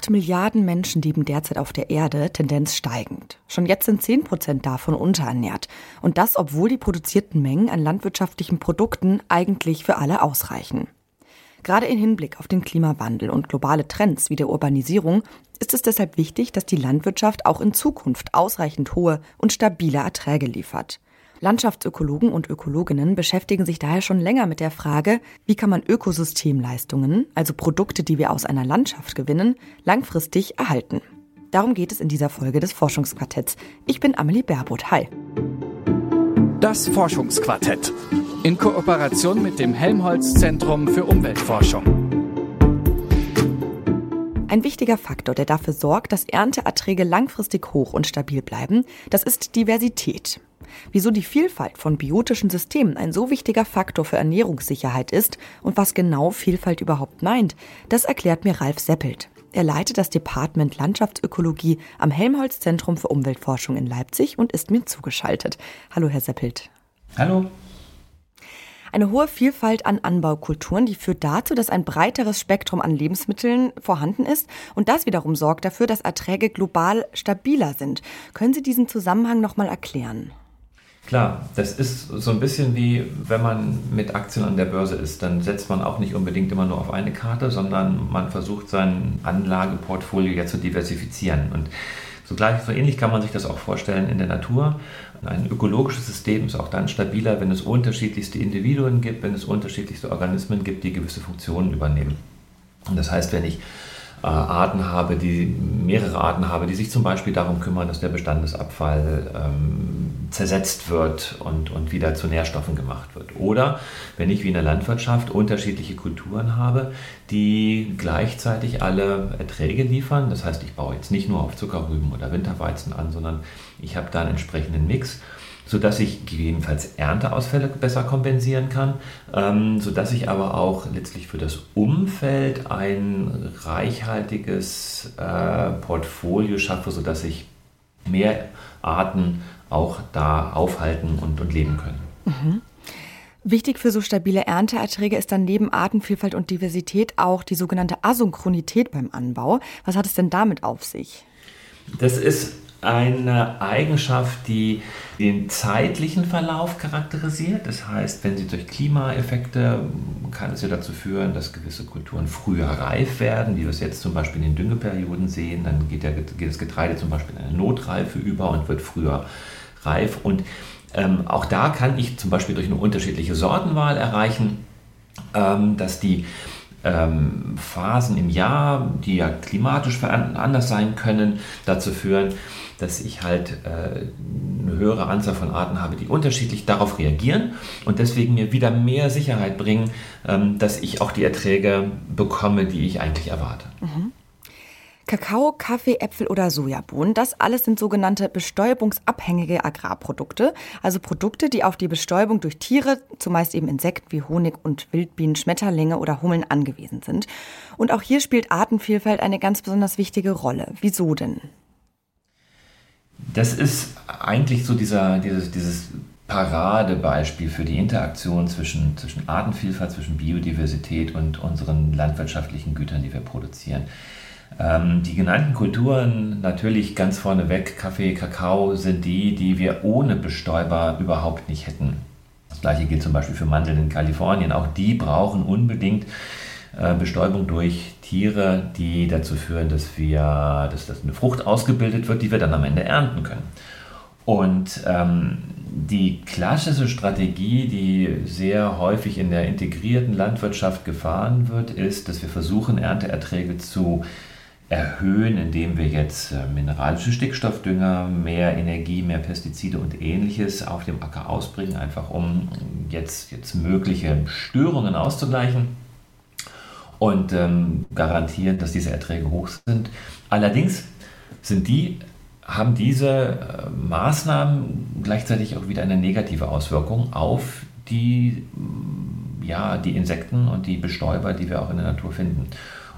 Acht Milliarden Menschen leben derzeit auf der Erde, Tendenz steigend. Schon jetzt sind zehn Prozent davon unterernährt. Und das, obwohl die produzierten Mengen an landwirtschaftlichen Produkten eigentlich für alle ausreichen. Gerade im Hinblick auf den Klimawandel und globale Trends wie der Urbanisierung ist es deshalb wichtig, dass die Landwirtschaft auch in Zukunft ausreichend hohe und stabile Erträge liefert. Landschaftsökologen und Ökologinnen beschäftigen sich daher schon länger mit der Frage, wie kann man Ökosystemleistungen, also Produkte, die wir aus einer Landschaft gewinnen, langfristig erhalten. Darum geht es in dieser Folge des Forschungsquartetts. Ich bin Amelie Berbot. Hi. Das Forschungsquartett in Kooperation mit dem Helmholtz Zentrum für Umweltforschung. Ein wichtiger Faktor, der dafür sorgt, dass Ernteerträge langfristig hoch und stabil bleiben, das ist Diversität. Wieso die Vielfalt von biotischen Systemen ein so wichtiger Faktor für Ernährungssicherheit ist und was genau Vielfalt überhaupt meint, das erklärt mir Ralf Seppelt. Er leitet das Department Landschaftsökologie am Helmholtz Zentrum für Umweltforschung in Leipzig und ist mir zugeschaltet. Hallo, Herr Seppelt. Hallo. Eine hohe Vielfalt an Anbaukulturen, die führt dazu, dass ein breiteres Spektrum an Lebensmitteln vorhanden ist und das wiederum sorgt dafür, dass Erträge global stabiler sind. Können Sie diesen Zusammenhang noch mal erklären? Klar, das ist so ein bisschen wie, wenn man mit Aktien an der Börse ist. Dann setzt man auch nicht unbedingt immer nur auf eine Karte, sondern man versucht sein Anlageportfolio ja zu diversifizieren. Und so, gleich, so ähnlich kann man sich das auch vorstellen in der Natur. Ein ökologisches System ist auch dann stabiler, wenn es unterschiedlichste Individuen gibt, wenn es unterschiedlichste Organismen gibt, die gewisse Funktionen übernehmen. Und das heißt, wenn ich Arten habe, die mehrere Arten habe, die sich zum Beispiel darum kümmern, dass der Bestandesabfall ähm, zersetzt wird und, und wieder zu Nährstoffen gemacht wird. Oder wenn ich wie in der Landwirtschaft unterschiedliche Kulturen habe, die gleichzeitig alle Erträge liefern. Das heißt, ich baue jetzt nicht nur auf Zuckerrüben oder Winterweizen an, sondern ich habe da einen entsprechenden Mix sodass ich gegebenenfalls Ernteausfälle besser kompensieren kann, ähm, sodass ich aber auch letztlich für das Umfeld ein reichhaltiges äh, Portfolio schaffe, sodass ich mehr Arten auch da aufhalten und, und leben können. Mhm. Wichtig für so stabile Ernteerträge ist dann neben Artenvielfalt und Diversität auch die sogenannte Asynchronität beim Anbau. Was hat es denn damit auf sich? Das ist eine Eigenschaft, die den zeitlichen Verlauf charakterisiert. Das heißt, wenn sie durch Klimaeffekte kann es ja dazu führen, dass gewisse Kulturen früher reif werden, wie wir es jetzt zum Beispiel in den Düngeperioden sehen. Dann geht, der, geht das Getreide zum Beispiel in eine Notreife über und wird früher reif. Und ähm, auch da kann ich zum Beispiel durch eine unterschiedliche Sortenwahl erreichen, ähm, dass die ähm, Phasen im Jahr, die ja klimatisch anders sein können, dazu führen, dass ich halt äh, eine höhere Anzahl von Arten habe, die unterschiedlich darauf reagieren und deswegen mir wieder mehr Sicherheit bringen, ähm, dass ich auch die Erträge bekomme, die ich eigentlich erwarte. Mhm. Kakao, Kaffee, Äpfel oder Sojabohnen, das alles sind sogenannte bestäubungsabhängige Agrarprodukte, also Produkte, die auf die Bestäubung durch Tiere, zumeist eben Insekten wie Honig und Wildbienen, Schmetterlinge oder Hummeln angewiesen sind. Und auch hier spielt Artenvielfalt eine ganz besonders wichtige Rolle. Wieso denn? Das ist eigentlich so dieser, dieses, dieses Paradebeispiel für die Interaktion zwischen, zwischen Artenvielfalt, zwischen Biodiversität und unseren landwirtschaftlichen Gütern, die wir produzieren. Ähm, die genannten Kulturen, natürlich ganz vorneweg, Kaffee, Kakao, sind die, die wir ohne Bestäuber überhaupt nicht hätten. Das gleiche gilt zum Beispiel für Mandeln in Kalifornien. Auch die brauchen unbedingt äh, Bestäubung durch Tiere, die dazu führen, dass, wir, dass, dass eine Frucht ausgebildet wird, die wir dann am Ende ernten können. Und ähm, die klassische Strategie, die sehr häufig in der integrierten Landwirtschaft gefahren wird, ist, dass wir versuchen, Ernteerträge zu erhöhen, indem wir jetzt äh, mineralische Stickstoffdünger, mehr Energie, mehr Pestizide und ähnliches auf dem Acker ausbringen, einfach um jetzt, jetzt mögliche Störungen auszugleichen und ähm, garantieren, dass diese Erträge hoch sind. Allerdings sind die, haben diese äh, Maßnahmen gleichzeitig auch wieder eine negative Auswirkung auf die, ja, die Insekten und die Bestäuber, die wir auch in der Natur finden.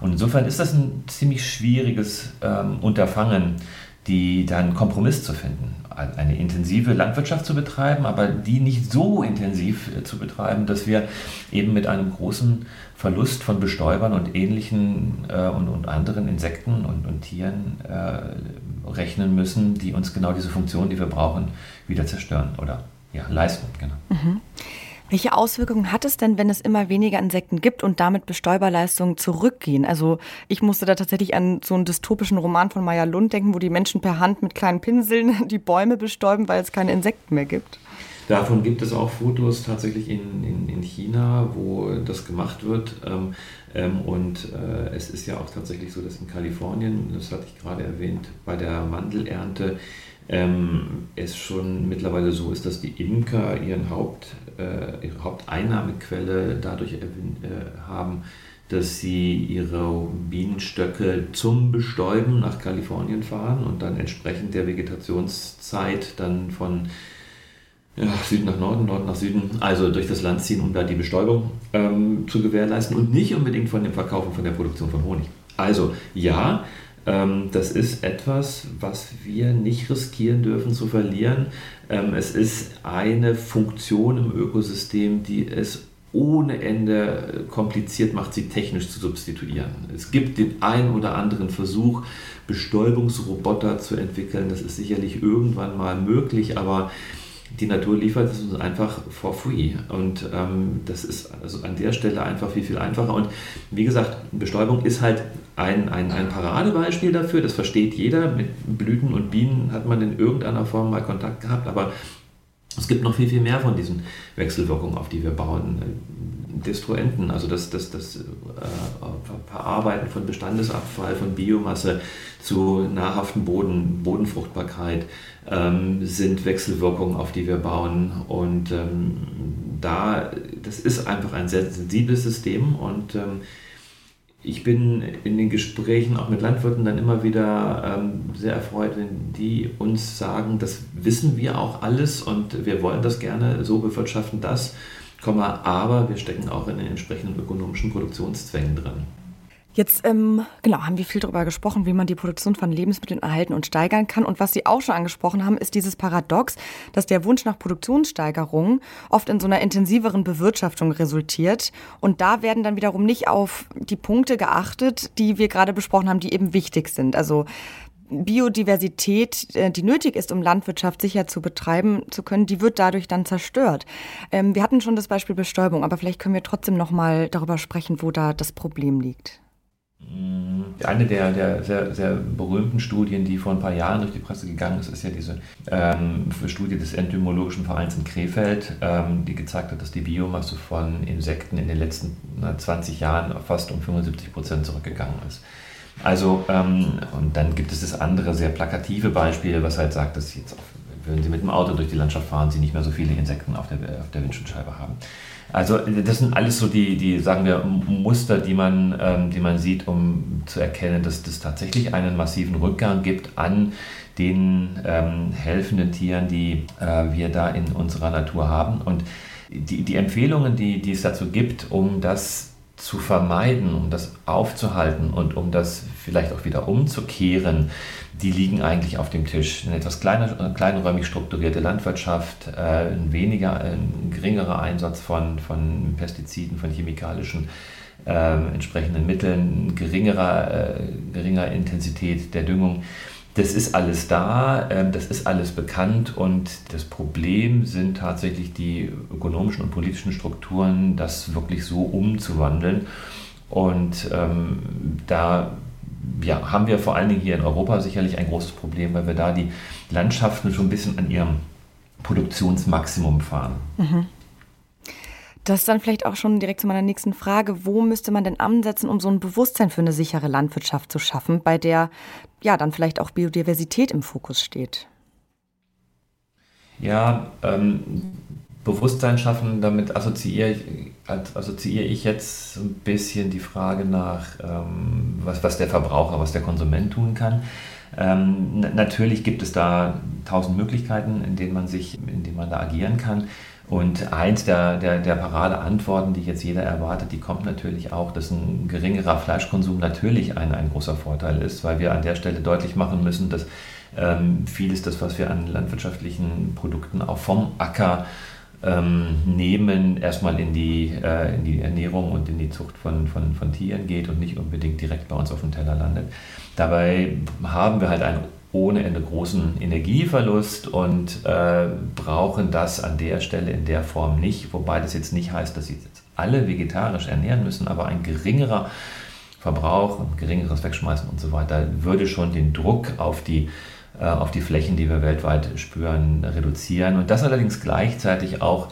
Und insofern ist das ein ziemlich schwieriges ähm, Unterfangen, die dann Kompromiss zu finden, eine intensive Landwirtschaft zu betreiben, aber die nicht so intensiv äh, zu betreiben, dass wir eben mit einem großen Verlust von Bestäubern und ähnlichen äh, und, und, anderen Insekten und, und Tieren äh, rechnen müssen, die uns genau diese Funktion, die wir brauchen, wieder zerstören oder ja, leisten. Genau. Mhm. Welche Auswirkungen hat es denn, wenn es immer weniger Insekten gibt und damit Bestäuberleistungen zurückgehen? Also ich musste da tatsächlich an so einen dystopischen Roman von Maya Lund denken, wo die Menschen per Hand mit kleinen Pinseln die Bäume bestäuben, weil es keine Insekten mehr gibt. Davon gibt es auch Fotos tatsächlich in, in, in China, wo das gemacht wird. Ähm, ähm, und äh, es ist ja auch tatsächlich so, dass in Kalifornien, das hatte ich gerade erwähnt, bei der Mandelernte ähm, es schon mittlerweile so ist, dass die Imker ihren Haupt, äh, ihre Haupteinnahmequelle dadurch äh, haben, dass sie ihre Bienenstöcke zum Bestäuben nach Kalifornien fahren und dann entsprechend der Vegetationszeit dann von ja, Süden nach Norden, Norden nach Süden, also durch das Land ziehen, um da die Bestäubung ähm, zu gewährleisten und nicht unbedingt von dem Verkauf und von der Produktion von Honig. Also ja, das ist etwas, was wir nicht riskieren dürfen zu verlieren. Ähm, es ist eine Funktion im Ökosystem, die es ohne Ende kompliziert macht, sie technisch zu substituieren. Es gibt den einen oder anderen Versuch, Bestäubungsroboter zu entwickeln. Das ist sicherlich irgendwann mal möglich, aber die Natur liefert es uns einfach for free. Und ähm, das ist also an der Stelle einfach viel, viel einfacher. Und wie gesagt, Bestäubung ist halt ein, ein, ein Paradebeispiel dafür. Das versteht jeder. Mit Blüten und Bienen hat man in irgendeiner Form mal Kontakt gehabt. Aber es gibt noch viel, viel mehr von diesen Wechselwirkungen, auf die wir bauen. Destruenten, also das, das, das äh, Verarbeiten von Bestandesabfall, von Biomasse zu nahrhaften Boden, Bodenfruchtbarkeit ähm, sind Wechselwirkungen, auf die wir bauen. Und ähm, da, das ist einfach ein sehr sensibles System und ähm, ich bin in den Gesprächen auch mit Landwirten dann immer wieder ähm, sehr erfreut, wenn die uns sagen, das wissen wir auch alles und wir wollen das gerne so bewirtschaften, das, aber wir stecken auch in den entsprechenden ökonomischen Produktionszwängen drin. Jetzt ähm, genau haben wir viel darüber gesprochen, wie man die Produktion von Lebensmitteln erhalten und steigern kann. Und was Sie auch schon angesprochen haben, ist dieses Paradox, dass der Wunsch nach Produktionssteigerung oft in so einer intensiveren Bewirtschaftung resultiert. Und da werden dann wiederum nicht auf die Punkte geachtet, die wir gerade besprochen haben, die eben wichtig sind. Also Biodiversität, äh, die nötig ist, um Landwirtschaft sicher zu betreiben zu können, die wird dadurch dann zerstört. Ähm, wir hatten schon das Beispiel Bestäubung, aber vielleicht können wir trotzdem noch mal darüber sprechen, wo da das Problem liegt. Eine der, der sehr, sehr berühmten Studien, die vor ein paar Jahren durch die Presse gegangen ist, ist ja diese ähm, Studie des Entomologischen Vereins in Krefeld, ähm, die gezeigt hat, dass die Biomasse von Insekten in den letzten 20 Jahren fast um 75 Prozent zurückgegangen ist. Also, ähm, und dann gibt es das andere sehr plakative Beispiel, was halt sagt, dass jetzt, auf, wenn Sie mit dem Auto durch die Landschaft fahren, Sie nicht mehr so viele Insekten auf der, auf der Windschutzscheibe haben. Also das sind alles so die, die sagen wir, Muster, die man, ähm, die man sieht, um zu erkennen, dass es tatsächlich einen massiven Rückgang gibt an den ähm, helfenden Tieren, die äh, wir da in unserer Natur haben. Und die, die Empfehlungen, die, die es dazu gibt, um das zu vermeiden, um das aufzuhalten und um das vielleicht auch wieder umzukehren, die liegen eigentlich auf dem Tisch. Eine etwas kleiner, kleinräumig strukturierte Landwirtschaft, äh, ein weniger, ein geringerer Einsatz von, von Pestiziden, von chemikalischen äh, entsprechenden Mitteln, geringerer, äh, geringer Intensität der Düngung. Das ist alles da, ähm, das ist alles bekannt und das Problem sind tatsächlich die ökonomischen und politischen Strukturen, das wirklich so umzuwandeln. Und ähm, da ja, haben wir vor allen Dingen hier in Europa sicherlich ein großes Problem, weil wir da die Landschaften schon ein bisschen an ihrem Produktionsmaximum fahren. Mhm. Das ist dann vielleicht auch schon direkt zu meiner nächsten Frage. Wo müsste man denn ansetzen, um so ein Bewusstsein für eine sichere Landwirtschaft zu schaffen, bei der ja dann vielleicht auch Biodiversität im Fokus steht? Ja, ähm, Bewusstsein schaffen, damit assoziiere ich, assoziiere ich jetzt ein bisschen die Frage nach, ähm, was, was der Verbraucher, was der Konsument tun kann. Ähm, natürlich gibt es da tausend Möglichkeiten, in denen man sich, in denen man da agieren kann. Und eins der, der, der Paradeantworten, die jetzt jeder erwartet, die kommt natürlich auch, dass ein geringerer Fleischkonsum natürlich ein, ein großer Vorteil ist, weil wir an der Stelle deutlich machen müssen, dass Ähm, vieles das, was wir an landwirtschaftlichen Produkten auch vom Acker ähm, nehmen, erstmal in die, äh, in die Ernährung und in die Zucht von, von, von Tieren geht und nicht unbedingt direkt bei uns auf dem Teller landet. Dabei haben wir halt einen ohne Ende großen Energieverlust und äh, brauchen das an der Stelle in der Form nicht, wobei das jetzt nicht heißt, dass sie jetzt alle vegetarisch ernähren müssen, aber ein geringerer Verbrauch, ein geringeres Wegschmeißen und so weiter würde schon den Druck auf die auf die Flächen, die wir weltweit spüren, reduzieren. Und das allerdings gleichzeitig auch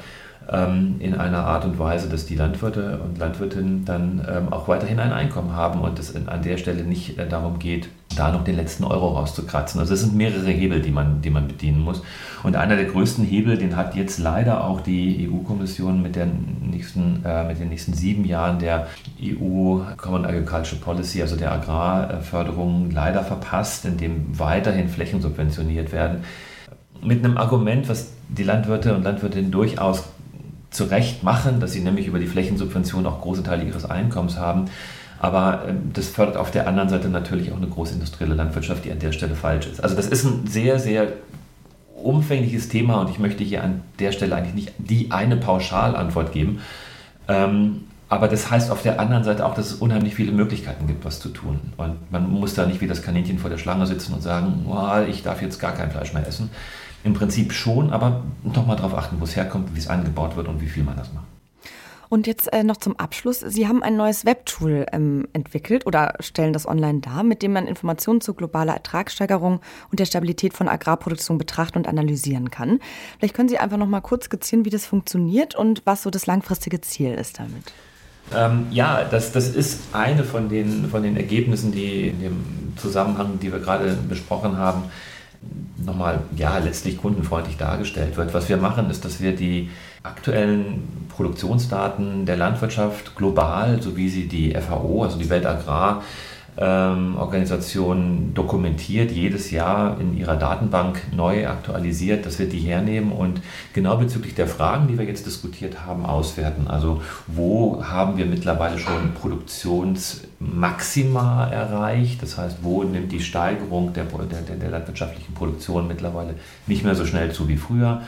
in einer Art und Weise, dass die Landwirte und Landwirtinnen dann ähm, auch weiterhin ein Einkommen haben und es an der Stelle nicht äh, darum geht, da noch den letzten Euro rauszukratzen. Also es sind mehrere Hebel, die man, die man bedienen muss. Und einer der größten Hebel, den hat jetzt leider auch die EU-Kommission mit, äh, mit den nächsten sieben Jahren der EU Common Agricultural Policy, also der Agrarförderung, leider verpasst, indem weiterhin Flächen subventioniert werden. Mit einem Argument, was die Landwirte und Landwirtinnen durchaus zu Recht machen, dass sie nämlich über die Flächensubvention auch große Teile ihres Einkommens haben. Aber ähm, das fördert auf der anderen Seite natürlich auch eine großindustrielle Landwirtschaft, die an der Stelle falsch ist. Also das ist ein sehr, sehr umfängliches Thema und ich möchte hier an der Stelle eigentlich nicht die eine Pauschalantwort geben. Ähm, aber das heißt auf der anderen Seite auch, dass es unheimlich viele Möglichkeiten gibt, was zu tun. Und man muss da nicht wie das Kaninchen vor der Schlange sitzen und sagen, oh, ich darf jetzt gar kein Fleisch mehr essen. Im Prinzip schon, aber doch mal darauf achten, wo es herkommt, wie es angebaut wird und wie viel man das macht. Und jetzt äh, noch zum Abschluss. Sie haben ein neues Webtool ähm, entwickelt oder stellen das online dar, mit dem man Informationen zu globaler Ertragssteigerung und der Stabilität von Agrarproduktion betrachten und analysieren kann. Vielleicht können Sie einfach noch mal kurz skizzieren, wie das funktioniert und was so das langfristige Ziel ist damit. Ähm, ja, das, das ist eine von den, von den Ergebnissen, die in dem Zusammenhang, die wir gerade besprochen haben, nochmal ja, letztlich kundenfreundlich dargestellt wird. Was wir machen, ist, dass wir die aktuellen Produktionsdaten der Landwirtschaft global, so wie sie die FAO, also die Weltagrar, ähm, Organisation dokumentiert, jedes Jahr in ihrer Datenbank neu aktualisiert, dass wir die hernehmen und genau bezüglich der Fragen, die wir jetzt diskutiert haben, auswerten. Also wo haben wir mittlerweile schon Produktionsmaxima erreicht? Das heißt, wo nimmt die Steigerung der, der, der landwirtschaftlichen Produktion mittlerweile nicht mehr so schnell zu wie früher?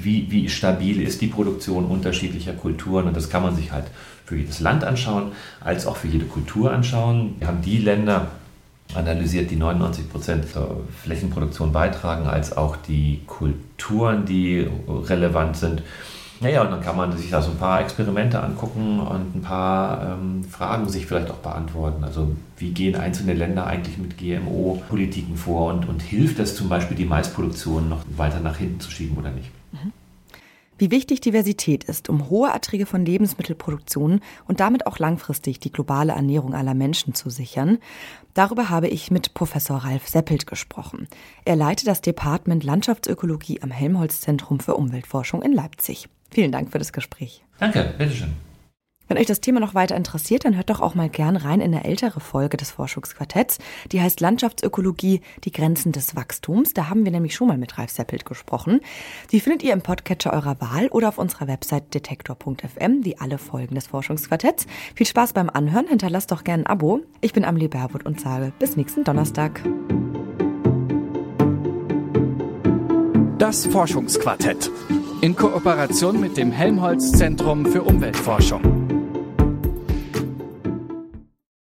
Wie, wie stabil ist die Produktion unterschiedlicher Kulturen? Und das kann man sich halt für jedes Land anschauen, als auch für jede Kultur anschauen. Wir haben die Länder analysiert, die 99 Prozent zur Flächenproduktion beitragen, als auch die Kulturen, die relevant sind. Naja, und dann kann man sich da so ein paar Experimente angucken und ein paar ähm, Fragen sich vielleicht auch beantworten. Also wie gehen einzelne Länder eigentlich mit GMO-Politiken vor und, und hilft es zum Beispiel, die Maisproduktion noch weiter nach hinten zu schieben oder nicht? Mhm. Wie wichtig Diversität ist, um hohe Erträge von Lebensmittelproduktionen und damit auch langfristig die globale Ernährung aller Menschen zu sichern, darüber habe ich mit Professor Ralf Seppelt gesprochen. Er leitet das Department Landschaftsökologie am Helmholtz Zentrum für Umweltforschung in Leipzig. Vielen Dank für das Gespräch. Danke, bitteschön. Wenn euch das Thema noch weiter interessiert, dann hört doch auch mal gern rein in eine ältere Folge des Forschungsquartetts. Die heißt Landschaftsökologie, die Grenzen des Wachstums. Da haben wir nämlich schon mal mit Ralf Seppelt gesprochen. Die findet ihr im Podcatcher eurer Wahl oder auf unserer Website detektor.fm, wie alle Folgen des Forschungsquartetts. Viel Spaß beim Anhören, hinterlasst doch gern ein Abo. Ich bin Amelie Baerwood und sage bis nächsten Donnerstag. Das Forschungsquartett in Kooperation mit dem Helmholtz Zentrum für Umweltforschung.